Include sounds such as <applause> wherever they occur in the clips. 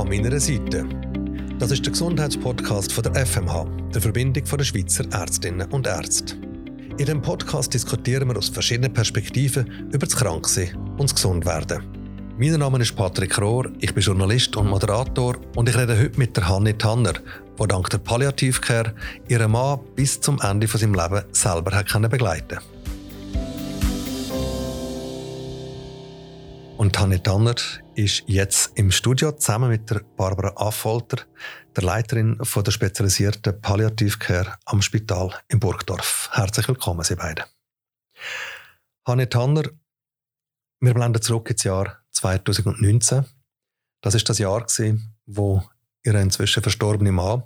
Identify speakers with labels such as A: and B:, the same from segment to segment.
A: an meiner Seite. Das ist der Gesundheitspodcast von der FMH, der Verbindung der Schweizer Ärztinnen und Ärzte. In diesem Podcast diskutieren wir aus verschiedenen Perspektiven über das Kranksein und das Gesundwerden. Mein Name ist Patrick Rohr, ich bin Journalist und Moderator und ich rede heute mit der Hanni Tanner, die dank der Palliativcare ihren Mann bis zum Ende seines Lebens selber hat begleiten konnte. Und Hanni Tanner ist jetzt im Studio zusammen mit der Barbara Affolter, der Leiterin von der spezialisierten Palliativcare am Spital in Burgdorf. Herzlich willkommen, Sie beide. Hanni Tanner, wir blenden zurück ins Jahr 2019. Das ist das Jahr, wo Ihr inzwischen verstorbene Mann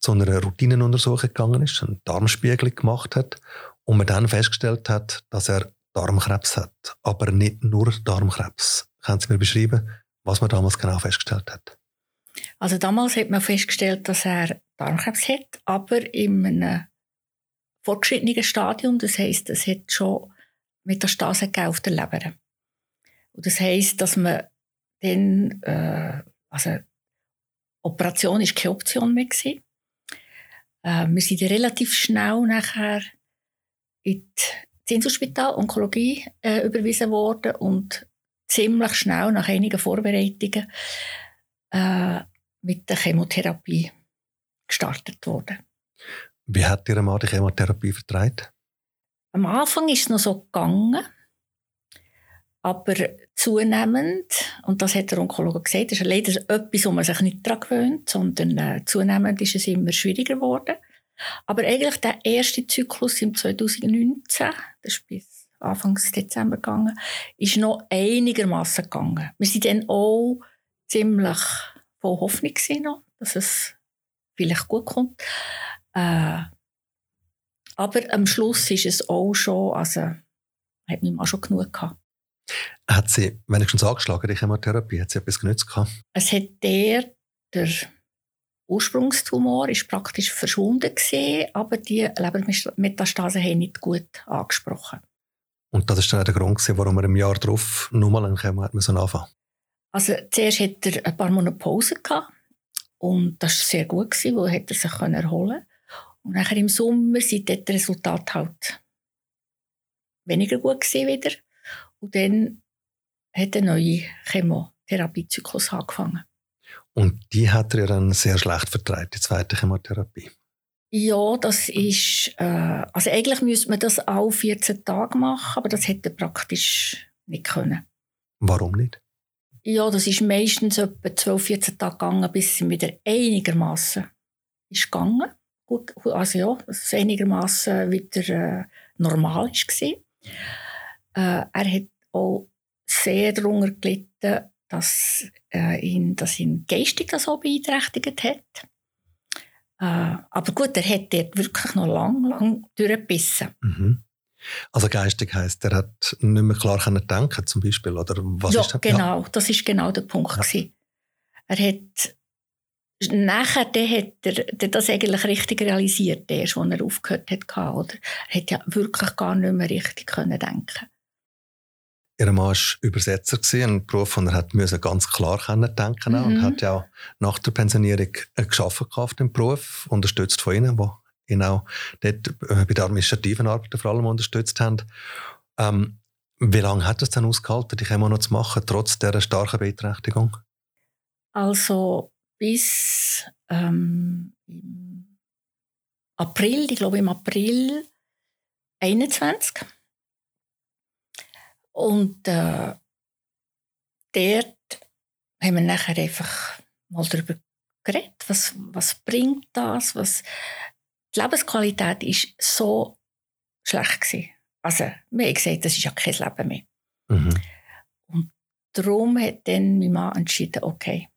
A: zu einer Routinenuntersuchung gegangen ist, einen Darmspiegel gemacht hat und man dann festgestellt hat, dass er Darmkrebs hat, aber nicht nur Darmkrebs. Können Sie mir beschreiben, was man damals genau festgestellt hat?
B: Also damals hat man festgestellt, dass er Darmkrebs hat, aber in einem fortgeschrittenen Stadium. Das heißt, es hat schon Metastasen auf der Leber. Und das heißt, dass man dann, äh, also Operation ist keine Option mehr gewesen. Äh, wir sind relativ schnell nachher in das Inselspital Onkologie äh, überwiesen worden und ziemlich schnell nach einigen Vorbereitungen äh, mit der Chemotherapie gestartet worden.
A: Wie hat Ihr Mann die Chemotherapie vertreibt?
B: Am Anfang ist es noch so gegangen, aber zunehmend, und das hat der Onkologe gesagt, ist leider etwas, wo man sich nicht daran gewöhnt, sondern äh, zunehmend ist es immer schwieriger geworden. Aber eigentlich der erste Zyklus im 2019, das ist bis Anfang Dezember gegangen, ist noch einigermaßen gegangen. Wir sind dann auch ziemlich voll Hoffnung noch, dass es vielleicht gut kommt. Äh, aber am Schluss ist es auch schon, also hat mich mal schon genug gehabt.
A: Hat sie wenigstens angeschlagen, die Chemotherapie? Hat sie etwas genützt gehabt?
B: Es hat der, der Ursprungstumor ist praktisch verschwunden gewesen, aber die Lebermetastasen haben nicht gut angesprochen.
A: Und das ist dann der Grund, warum er im Jahr darauf nochmal Chemo hat müssen anfangen
B: Also zuerst hatte er ein paar Monate Pause gehabt und das war sehr gut, gewesen, weil er sich erholen. Und nachher im Sommer sind die Resultate halt weniger gut gewesen wieder. Und dann hat der neue Chemotherapiezyklus angefangen.
A: Und die hat er dann sehr schlecht vertreibt, die zweite Chemotherapie.
B: Ja, das ist, äh, also eigentlich müsste man das auch 14 Tage machen, aber das hätte er praktisch nicht können.
A: Warum nicht?
B: Ja, das ist meistens etwa 12, 14 Tage gegangen, bis es wieder einigermaßen ist gegangen. Gut, also ja, dass es einigermaßen wieder äh, normal war. Äh, er hat auch sehr darunter gelitten, dass äh, ihn, dass ihn geistig auch beeinträchtigt hat. Äh, aber gut, er hat dort wirklich noch lang, lang durchgebissen.
A: Mhm. Also geistig heisst, er hat nicht mehr klar können denken zum Beispiel, oder was
B: ja,
A: ist das?
B: genau, ja. das ist genau der Punkt. Ja. Er hat nachher der hat er das eigentlich richtig realisiert, erst, als er aufgehört hat. Oder? Er hat ja wirklich gar nicht mehr richtig können denken
A: Ihr Mann war Übersetzer, ein Beruf, den er musste ganz klar denken mhm. und hat ja auch nach der Pensionierung geschafft auf dem Beruf, unterstützt von Ihnen, wo ihn auch dort äh, bei der administrativen Arbeit vor allem unterstützt haben. Ähm, wie lange hat es denn ausgehalten, die Chemo noch zu machen, trotz dieser starken Beeinträchtigung?
B: Also bis ähm, im April, ich glaube im April 21 und äh, dort haben wir nachher einfach mal darüber geredet, was, was bringt das, was die Lebensqualität ist so schlecht gewesen. Also, wir haben gesagt, das ist ja kein Leben mehr. Mhm. Und darum hat dann mein Mann entschieden, okay,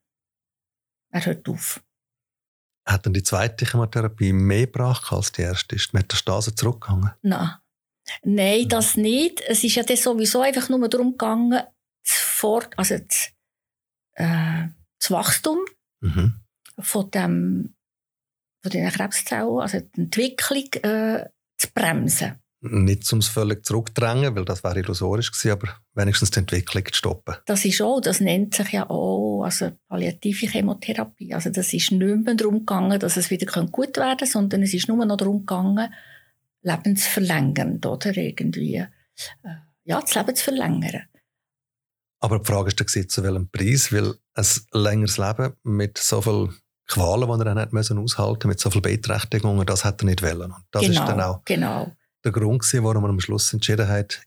B: er hört auf.
A: Hat dann die zweite Chemotherapie mehr gebracht als die erste? Ist die Metastase zurückgegangen?
B: Nein. Nein, das nicht. Es ist ja das sowieso einfach nur darum gegangen, das, Fort also das, äh, das Wachstum mhm. von, dem, von den Krebszellen, also die Entwicklung äh, zu bremsen.
A: nicht zum völlig zurückdrängen, weil das wäre illusorisch gewesen, aber wenigstens die Entwicklung zu stoppen.
B: Das ist auch, das nennt sich ja auch also palliative Chemotherapie. Also das ist nicht mehr darum gegangen, dass es wieder gut werden kann, sondern es ist nur noch darum gegangen, lebensverlängernd oder irgendwie äh, ja, das Leben zu verlängern.
A: Aber die Frage ist dann, zu welchem Preis, weil ein längeres Leben mit so viel Qualen, die er dann hat müssen aushalten mit so viel Beeinträchtigungen, das hat er nicht wollen. Und das
B: genau,
A: ist dann auch
B: genau.
A: der Grund gewesen, warum er am Schluss entschieden hat,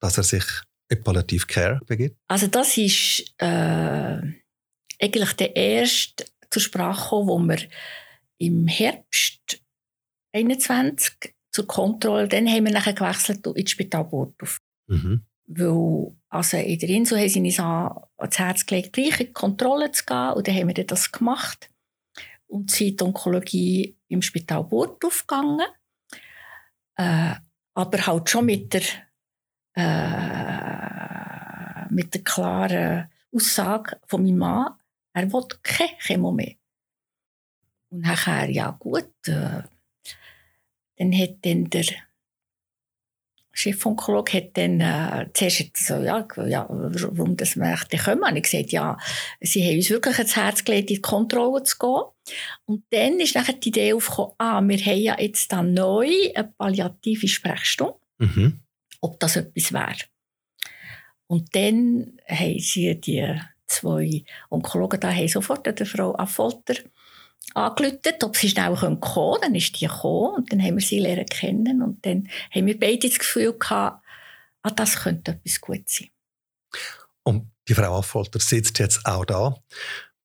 A: dass er sich in Palliative Care begibt.
B: Also das ist äh, eigentlich der erste zur Sprache gekommen, wo wir im Herbst 21 zur Kontrolle, dann haben wir nachher gewechselt ins Spital Burgdorf. Mhm. Weil, also in der Insel haben sie uns ans Herz gelegt, gleich in die Kontrolle zu gehen. Und dann haben wir das gemacht. Und sind in die Onkologie im Spital Burgdorf gegangen. Äh, aber halt schon mit der, äh, mit der klaren Aussage von meinem Mann, er will keine Chemo mehr. Und nachher, ja gut, äh, dann hat dann der Chefonkologe hat dann äh, zuerst so, ja, ja, warum das möchte kommen. Und ich gesagt, ja, sie haben uns wirklich ins Herz gelegt, in die Kontrolle zu gehen. Und dann ist nachher die Idee aufgekommen, ah, wir haben ja jetzt dann neu eine palliative Sprechstunde, mhm. ob das etwas wäre. Und dann haben sie die zwei Onkologen da haben sofort der Frau Affolter angerufen, ob sie schnell kommen können. Dann ist die gekommen und dann haben wir sie lernen kennen und dann haben wir beide das Gefühl gehabt, ah, das könnte etwas gut sein.
A: Und die Frau Affolter sitzt jetzt auch da.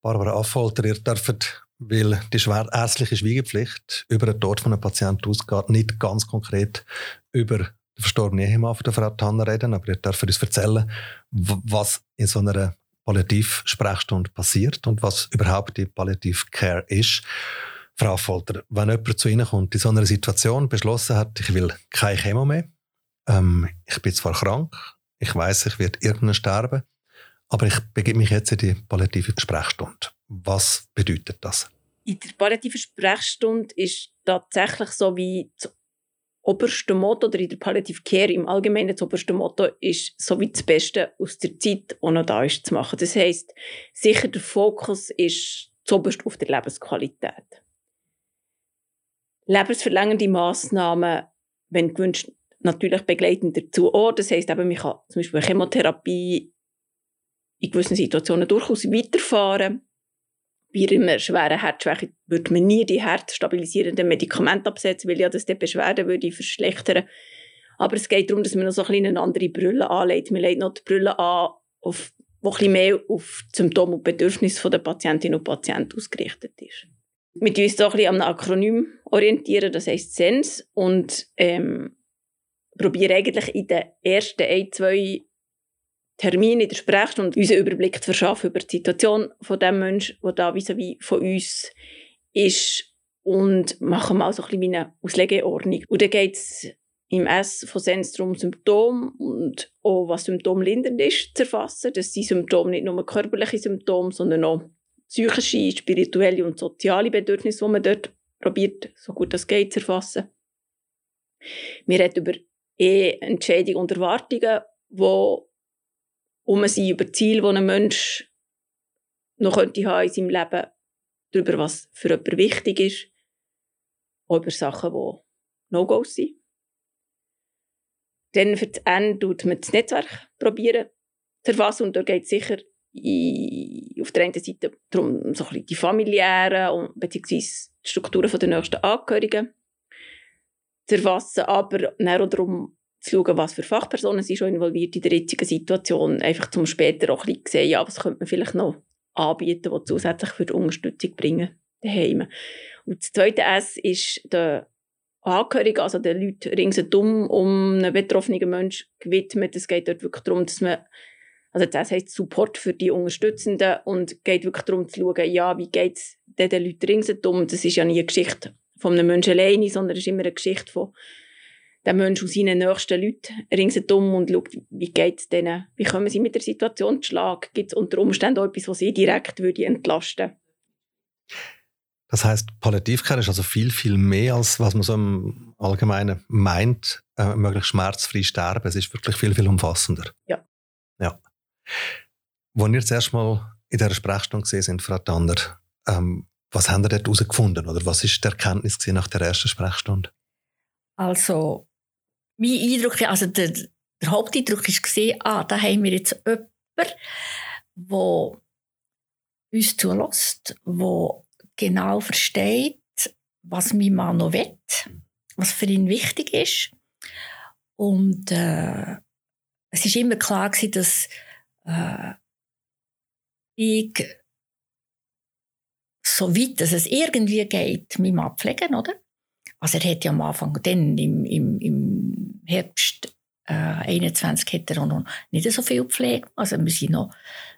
A: Barbara Affolter, ihr dürft, weil die schwer ärztliche Schweigepflicht über den Tod von einem Patienten ausgeht, nicht ganz konkret über den verstorbenen Ehemann von der Frau Tanner reden, aber ihr dürft uns erzählen, was in so einer Palliativ-Sprechstunde passiert und was überhaupt die Palliativ-Care ist. Frau Folter, wenn jemand zu Ihnen kommt, in so einer Situation beschlossen hat, ich will kein Chemo mehr, ähm, ich bin zwar krank, ich weiß, ich werde irgendwann sterben, aber ich begebe mich jetzt in die palliative Sprechstunde. Was bedeutet das?
C: In der palliativen Sprechstunde ist tatsächlich so wie oberste Motto oder in der Palliative Care im Allgemeinen das oberste Motto ist, so wie das Beste aus der Zeit, die noch da ist, zu machen. Das heisst, sicher der Fokus ist zuoberst auf der Lebensqualität. Lebensverlängernde Massnahmen, wenn gewünscht, natürlich begleitend dazu auch. Das heisst eben, man kann zum Beispiel Chemotherapie in gewissen Situationen durchaus weiterfahren bei einer schweren Herzschwäche würde man nie die herzstabilisierenden Medikamente absetzen, weil ja das die Beschwerden würde verschlechtern. Aber es geht darum, dass man noch so ein eine andere Brille anlegt. Man legt noch die Brille an, auf, die ein mehr auf die Symptome und Bedürfnisse der Patientinnen und Patienten ausgerichtet ist. Wir uns so ein am Akronym, orientieren, das heisst SENS, und ähm, probieren eigentlich in den ersten ein, zwei Termin in der Sprechstunde unseren Überblick zu verschaffen über die Situation von dem Menschen, der da vis-à-vis von uns ist und machen mal so ein bisschen eine Auslegeordnung. Und dann geht es im S von Sens darum, Symptome und auch was symptomlindernd ist, zu erfassen. Das sind Symptome nicht nur körperliche Symptome, sondern auch psychische, spirituelle und soziale Bedürfnisse, die man dort probiert, so gut es geht, zu erfassen. Wir reden über E-Entscheidungen und Erwartungen, die um sie über Ziele, die ein Mensch noch könnte haben in seinem Leben, darüber, was für jemanden wichtig ist, auch über Sachen, die No-Gos sind. Dann für das Ende tut man das Netzwerk probieren zu erfassen und da geht es sicher auf der einen Seite darum, so ein die familiären bzw. die Strukturen der nächsten Angehörigen zu erfassen, aber auch darum, zu schauen, was für Fachpersonen sind schon involviert in der jetzigen Situation, einfach zum später auch ein bisschen sehen, ja, was könnte man vielleicht noch anbieten, was zusätzlich für die Unterstützung bringen daheim. Und das zweite S ist der Angehörige, also den Leuten ringsherum um einen betroffenen Menschen gewidmet. Es geht dort wirklich darum, dass man also das heißt Support für die Unterstützenden und geht wirklich darum zu schauen, ja, wie geht es den Leuten ringsherum. Das ist ja nie eine Geschichte von einem Menschen alleine, sondern es ist immer eine Geschichte von den Menschen und seinen nächsten Leuten ringsherum und schaut, wie geht es denen, wie kommen sie mit der Situation zu Schlag, gibt es unter Umständen auch etwas, was sie direkt würde entlasten
A: Das heißt, Palliativcare ist also viel, viel mehr, als was man so im Allgemeinen meint. äh, möglichst schmerzfrei sterben. Es ist wirklich viel, viel umfassender.
C: Ja.
A: Ja. Als ihr zuerst mal in dieser Sprechstunde gesehen sind, Frau Tanner, ähm, was haben ihr dort herausgefunden? Oder was ist die Erkenntnis nach der ersten Sprechstunde?
B: Also, mein Eindruck, also der, der Haupteindruck war, ah, da haben wir jetzt jemanden, der uns zulässt, der genau versteht, was mein Mann noch will, was für ihn wichtig ist. Und äh, es war immer klar gewesen, dass äh, ich so weit dass es irgendwie geht, mich mal pflegen, oder? Also er hat ja am Anfang, dann im, im, im Herbst äh, 21 hat er noch nicht so viel Pflege. Also wir sind noch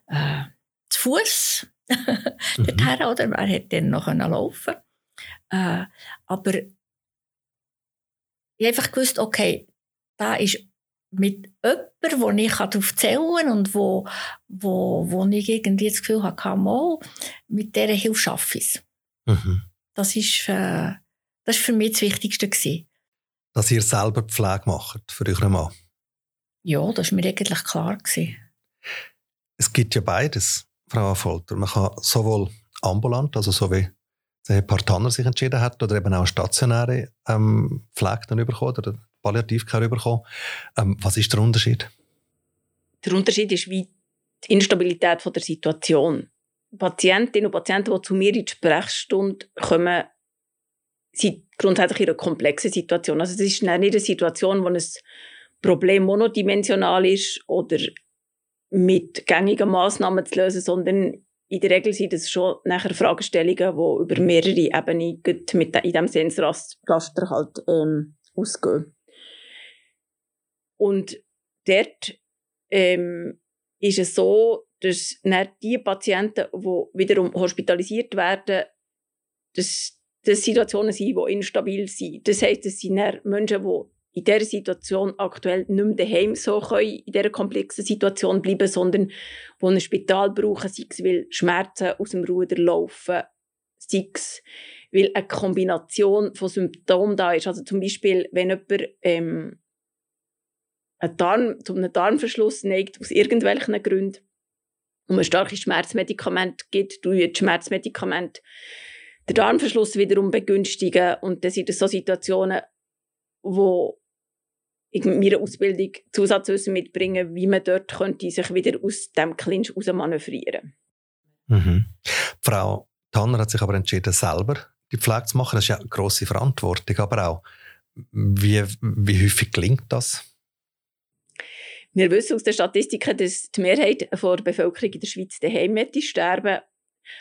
B: äh, zu Fuß <laughs> mhm. dorthin, oder? Er hat dann noch laufen äh, Aber ich habe einfach gewusst, okay, da ist mit jemandem, wo ich darauf zählen kann und wo, wo, wo ich irgendwie das Gefühl habe, mal, mit dieser Hilfe schaffe ich es. Mhm. Das ist, äh, das ist für mich das Wichtigste. Gewesen.
A: Dass ihr selber Pflege macht für euren Mann?
B: Ja, das war mir eigentlich klar. Gewesen.
A: Es gibt ja beides, Frau Affolter. Man kann sowohl ambulant, also so wie der Herr Tanner sich entschieden hat, oder eben auch stationäre ähm, Pflege dann bekommen oder Palliativcare bekommen. Ähm, was ist der Unterschied?
C: Der Unterschied ist wie die Instabilität von der Situation. Patientinnen und Patienten, die zu mir in die Sprechstunde kommen, sind grundsätzlich in einer komplexen Situation. Also es ist nicht eine Situation, wo ein Problem monodimensional ist oder mit gängigen Massnahmen zu lösen, sondern in der Regel sind es schon nachher Fragestellungen, die über mehrere Ebenen mit in diesem Sensraster halt ähm, ausgehen. Und dort ähm, ist es so, dass die Patienten, die wiederum hospitalisiert werden, dass das Situationen sind, die instabil sind. Das heisst, es sind Menschen, die in dieser Situation aktuell nicht mehr daheim so können, in dieser komplexen Situation bleiben, sondern die ein Spital brauchen, sei es, weil Schmerzen aus dem Ruder laufen, sei es, weil eine Kombination von Symptomen da ist. Also zum Beispiel, wenn jemand ähm, einen Darm, zu einem Darmverschluss neigt, aus irgendwelchen Gründen, und man starke Schmerzmedikamente gibt, durch Schmerzmedikamente den Darmverschluss wiederum begünstigen. Und das sind so Situationen, wo ich mit meiner Ausbildung Zusatzwissen mitbringen, wie man dort könnte sich wieder aus dem Clinch manövrieren
A: mhm. Frau Tanner hat sich aber entschieden, selber die Pflege zu machen. Das ist ja eine grosse Verantwortung, aber auch, wie, wie häufig gelingt das?
C: Wir wissen aus den Statistiken, dass die Mehrheit der Bevölkerung in der Schweiz daheim sterben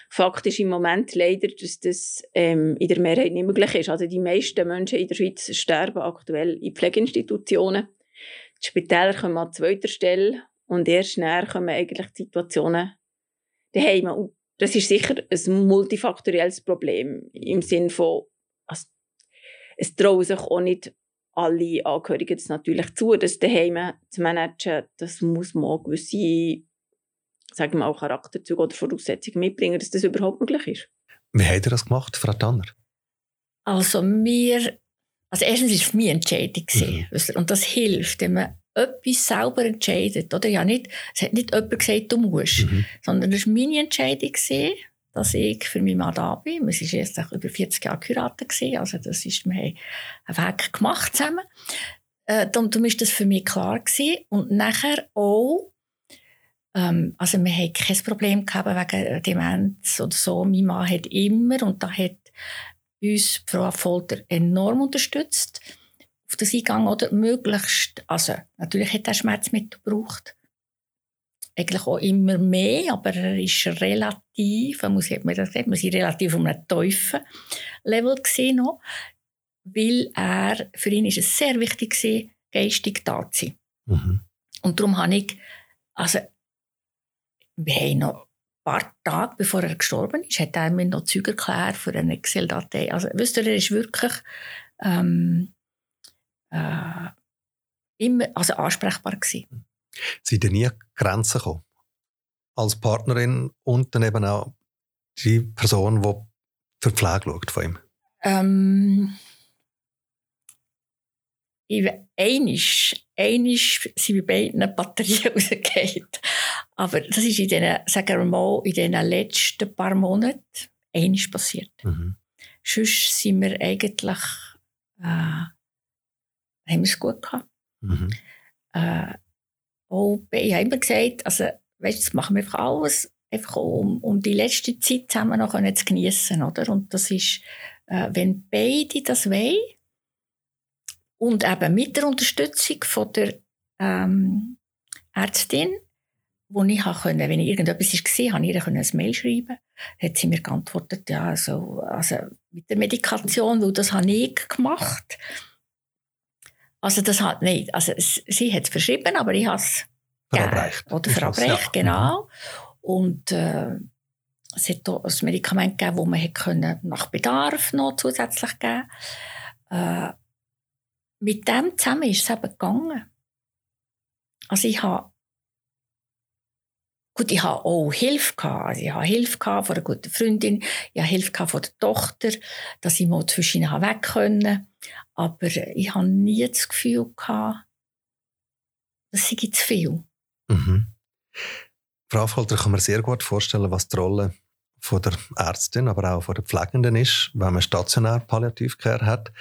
C: Fakt ist im Moment leider, dass das ähm, in der Mehrheit nicht möglich ist. Also die meisten Menschen in der Schweiz sterben aktuell in Pflegeinstitutionen. Die Spitäler kommen an zweiter Stelle und erst näher kommen eigentlich die Situationen daheim. Und das ist sicher ein multifaktorielles Problem im Sinne von, also, es trauen sich auch nicht alle Angehörigen das natürlich zu, das daheim zu managen. Das muss man auch gewisse sagen wir auch Charakterzüge oder Voraussetzungen mitbringen, dass das überhaupt möglich ist.
A: Wie habt ihr das gemacht, Frau Tanner?
B: Also mir, also erstens war es meine Entscheidung mhm. und das hilft, wenn man etwas selber entscheidet, oder? Ja, nicht, es hat nicht jemand gesagt, du musst, mhm. sondern es war meine Entscheidung, dass ich für meinen Mann da bin. Wir waren jetzt über 40 Jahre geheiratet, also das ist, wir haben einen Weg gemacht zusammen. Äh, darum war das für mich klar. Gewesen. Und nachher auch, ähm, also wir hatten kein Problem gehabt wegen Demenz oder so. Mein Mann hat immer, und da hat uns Frau Folter enorm unterstützt, auf das Eingang oder möglichst, also natürlich hat er Schmerzmittel gebraucht, eigentlich auch immer mehr, aber er ist relativ, muss ich mir das gesagt, wir sind relativ um einen tiefen Level gesehen noch, weil er, für ihn ist es sehr wichtig gewesen, geistig da zu sein. Mhm. Und darum habe ich, also wir haben noch ein paar Tage bevor er gestorben ist, hat er mir noch Züge erklärt für eine Excel-Datei. Also, wisst ihr, er ist wirklich ähm, äh, immer also ansprechbar gewesen.
A: Sind ihr nie Grenzen gekommen? Als Partnerin und dann eben auch die Person, die für die Pflege schaut von ihm?
B: Ähm, einisch, einisch sind bei beiden Batterien <laughs> rausgefallen. Aber das ist in den, sagen wir mal, in den letzten paar Monaten einisch passiert. Mhm. Sonst sind wir eigentlich, äh, haben wir es gut gehabt. Mhm. Äh, auch, ich habe immer gesagt, also, weißt, das machen wir einfach alles, einfach um, um die letzte Zeit zusammen noch zu genießen, oder? Und das ist, äh, wenn beide das wollen, und eben mit der Unterstützung von der ähm, Ärztin, wo ich können, wenn ich irgendetwas war, habe ich ihr ein Mail schreiben. Hat sie mir geantwortet, ja, also, also mit der Medikation, weil das habe ich gemacht. Also das hat nicht, also sie hat es verschrieben, aber ich habe es
A: verabreicht.
B: Oder verabreicht, ja. genau. Und äh, es hat auch ein Medikament gegeben, das man hätte nach Bedarf noch zusätzlich geben äh, Mit dem zusammen ist es eben gegangen. Also ich habe Gut, ich habe auch Hilfe gehabt. Also ich habe Hilfe gehabt von einer guten Freundin. Ich habe Hilfe gehabt von der Tochter, dass ich mal zwischen ihnen weg konnte. Aber ich habe nie das Gefühl gehabt, das sei zu viel.
A: Mhm. Frau Affolter, kann man sehr gut vorstellen, was die Rolle von der Ärztin, aber auch von der Pflegenden ist, wenn man stationär Palliativcare hat.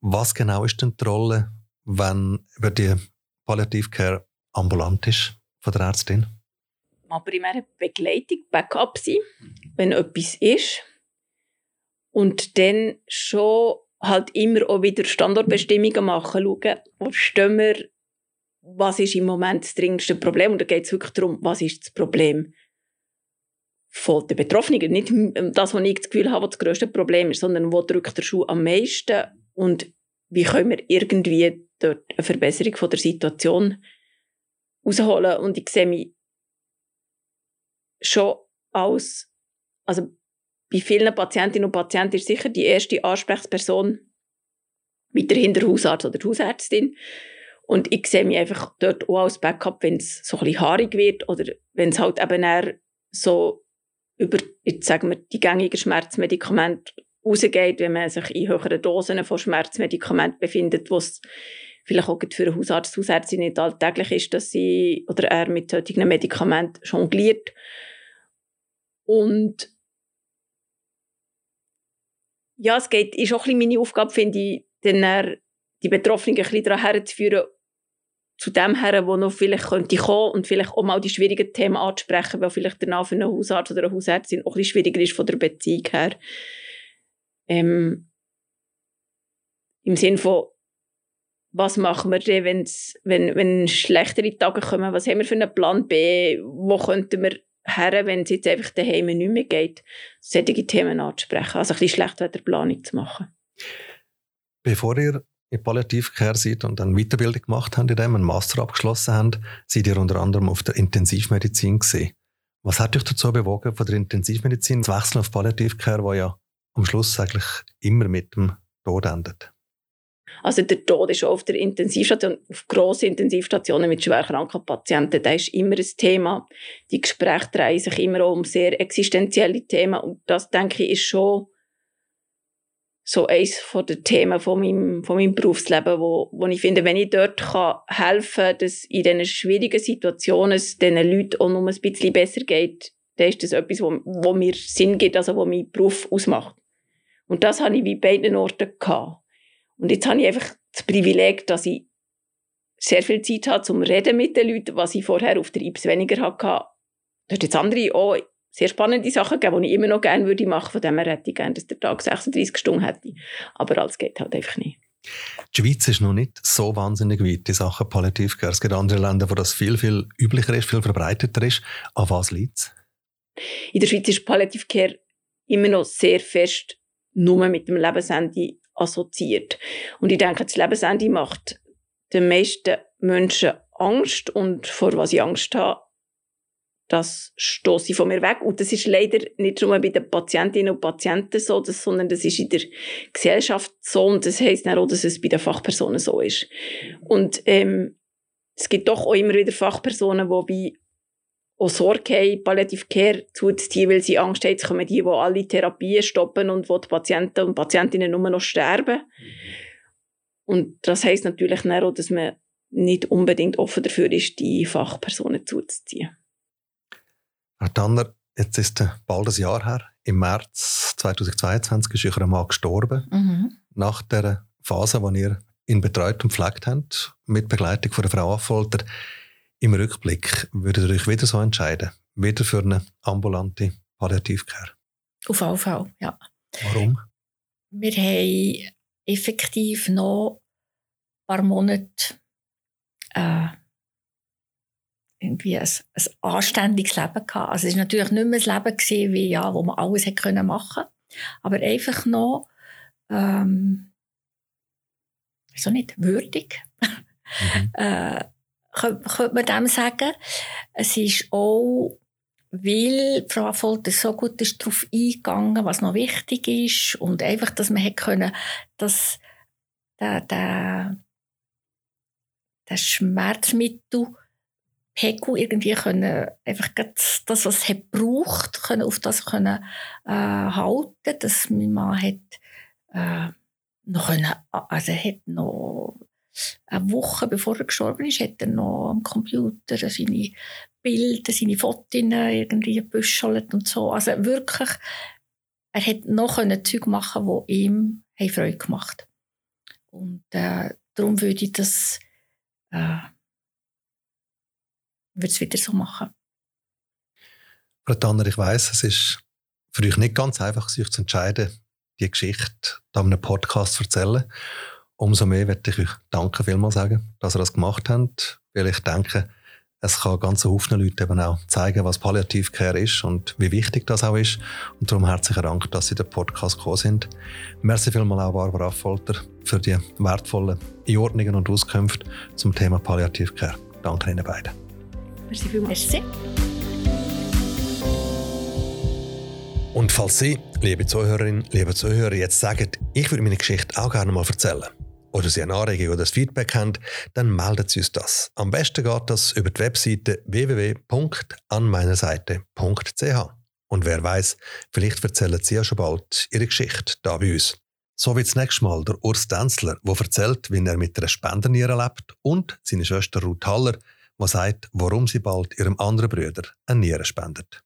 A: Was genau ist denn die Rolle, wenn über die Palliativcare ambulant ist von der Ärztin?
C: Mal primär Begleitung, Backup sein, wenn etwas ist. Und dann schon halt immer auch wieder Standortbestimmungen machen, schauen, wo stehen wir, was ist im Moment das dringendste Problem. Und da geht es wirklich darum, was ist das Problem von den Betroffenen. Nicht das, was ich das Gefühl habe, was das grösste Problem ist, sondern wo drückt der Schuh am meisten und wie können wir irgendwie dort eine Verbesserung von der Situation rausholen. Und ich sehe mich schon als, also bei vielen Patientinnen und Patienten ist sicher die erste Ansprechperson weiterhin der Hausarzt oder die Hausärztin. Und ich sehe mich einfach dort auch als Backup, wenn es so ein bisschen haarig wird oder wenn es halt eben eher so über, jetzt sagen wir, die gängigen Schmerzmedikamente rausgeht, wenn man sich in höheren Dosen von Schmerzmedikamenten befindet, wo es vielleicht auch für einen Hausarzt, Hausärztin nicht alltäglich ist, dass sie oder er mit solchen Medikamenten jongliert. Und ja, es geht, ist auch ein bisschen meine Aufgabe, finde ich, dann die Betroffenen ein bisschen daran herzuführen, zu dem her, wo noch vielleicht könnte kommen und vielleicht auch mal die schwierigen Themen anzusprechen, weil vielleicht danach für einen Hausarzt oder eine Hausärztin auch ein bisschen schwieriger ist von der Beziehung her. Ähm, Im Sinne von, was machen wir denn, wenn, wenn schlechtere Tage kommen, was haben wir für einen Plan B, wo könnten wir her, wenn es jetzt einfach daheim nicht mehr geht, solche Themen anzusprechen. Also ein bisschen Schlechtwetterplanung zu machen.
A: Bevor ihr in Palliativcare seid und eine Weiterbildung gemacht habt, in dem einen Master abgeschlossen habt, seid ihr unter anderem auf der Intensivmedizin gesehen. Was hat euch dazu bewogen, von der Intensivmedizin zu wechseln auf Palliativcare, wo ja am Schluss eigentlich immer mit dem Tod endet?
C: Also der Tod ist auf der Intensivstation, auf grossen Intensivstationen mit schwerkranken Patienten, da ist immer ein Thema. Die Gespräche drehen sich immer um sehr existenzielle Themen und das, denke ich, ist schon so eines den Themen von meinem, von meinem Berufsleben, wo, wo ich finde, wenn ich dort kann helfen kann, dass in diesen schwierigen Situationen es diesen Leuten auch noch ein bisschen besser geht, dann ist das etwas, wo, mir Sinn gibt, also wo mein Beruf ausmacht. Und das habe ich wie beiden Orten gehabt. Und jetzt habe ich einfach das Privileg, dass ich sehr viel Zeit habe zum Reden mit den Leuten, was ich vorher auf der IPS weniger hatte. Da hat jetzt andere auch sehr spannende Sachen gegeben, die ich immer noch gerne würde machen. Von dem her hätte ich gerne, dass der Tag 36 Stunden hätte. Aber alles geht halt einfach nicht.
A: Die Schweiz ist noch nicht so wahnsinnig weit in Sachen Palliativcare. Es gibt andere Länder, wo das viel, viel üblicher ist, viel verbreiteter ist. An was liegt es?
C: In der Schweiz ist Palliativcare immer noch sehr fest nur mit dem Lebensende assoziiert. Und ich denke, das Lebensende macht den meisten Menschen Angst und vor was ich Angst habe, das stoße ich von mir weg. Und das ist leider nicht nur bei den Patientinnen und Patienten so, sondern das ist in der Gesellschaft so und das heisst auch, dass es bei den Fachpersonen so ist. Und ähm, es gibt doch auch immer wieder Fachpersonen, die wie auch Sorge haben, Palliative Care zuzuziehen, weil sie Angst haben, jetzt kommen die, die alle Therapien stoppen und wo die Patienten und Patientinnen nur noch sterben. Und das heißt natürlich auch, dass man nicht unbedingt offen dafür ist, die Fachpersonen zuzuziehen.
A: Herr Tanner, jetzt ist bald ein Jahr her. Im März 2022 ist Ihr Mann gestorben. Mhm. Nach der Phase, in ihr ihn betreut und pflegt habt, mit Begleitung von der Frau Affolter. Im Rückblick würdet ihr euch wieder so entscheiden? Wieder für eine ambulante Palliativcare?
B: Auf jeden Fall, ja.
A: Warum?
B: Wir haben effektiv noch ein paar Monate äh, irgendwie ein, ein anständiges Leben gehabt. Also es war natürlich nicht mehr ein Leben, gewesen, wie, ja, wo man alles hätte können machen aber einfach noch ähm, so nicht würdig, mhm. <laughs> äh, könnte, man dem sagen. Es ist auch, weil Frau Folter so gut ist darauf eingegangen, was noch wichtig ist und einfach, dass man hätte können, dass der, der, der Schmerzmittel Pegu irgendwie können einfach das, was es braucht, können auf das können äh, halten, dass mein Mann hat äh, noch können, also er hat noch eine Woche bevor er gestorben ist, hat er noch am Computer seine Bilder, seine Fotos irgendwie gebüschelt und so. Also wirklich, er hat noch Zeug machen, die ihm Freude gemacht Und äh, darum würde ich das äh, würde es wieder so machen.
A: Frau Tanner, ich weiss, es ist für euch nicht ganz einfach, sich zu entscheiden, die Geschichte an einem Podcast zu erzählen. Umso mehr möchte ich euch danken vielmals sagen, dass ihr das gemacht habt, weil ich denke, es kann ganz Haufen Leute eben auch zeigen, was Palliativcare ist und wie wichtig das auch ist. Und darum herzlichen Dank, dass Sie in den Podcast gekommen sind. Merci vielmals auch Barbara Affolter für die wertvollen Einordnungen und Auskünfte zum Thema Palliativcare. Danke Ihnen beiden.
B: Merci vielmals. Merci.
A: Und falls Sie, liebe Zuhörerinnen, liebe Zuhörer, jetzt sagen, ich würde meine Geschichte auch gerne mal erzählen, oder Sie eine Anregung oder ein Feedback haben, dann melden Sie uns das. Am besten geht das über die Webseite www.anmeinerseite.ch. Und wer weiß, vielleicht erzählen Sie ja schon bald Ihre Geschichte da bei uns. So wie das nächste Mal der Urs Denzler, der erzählt, wie er mit einer Spenderniere lebt und seine Schwester Ruth Haller, die sagt, warum sie bald ihrem anderen Bruder eine Niere spendet.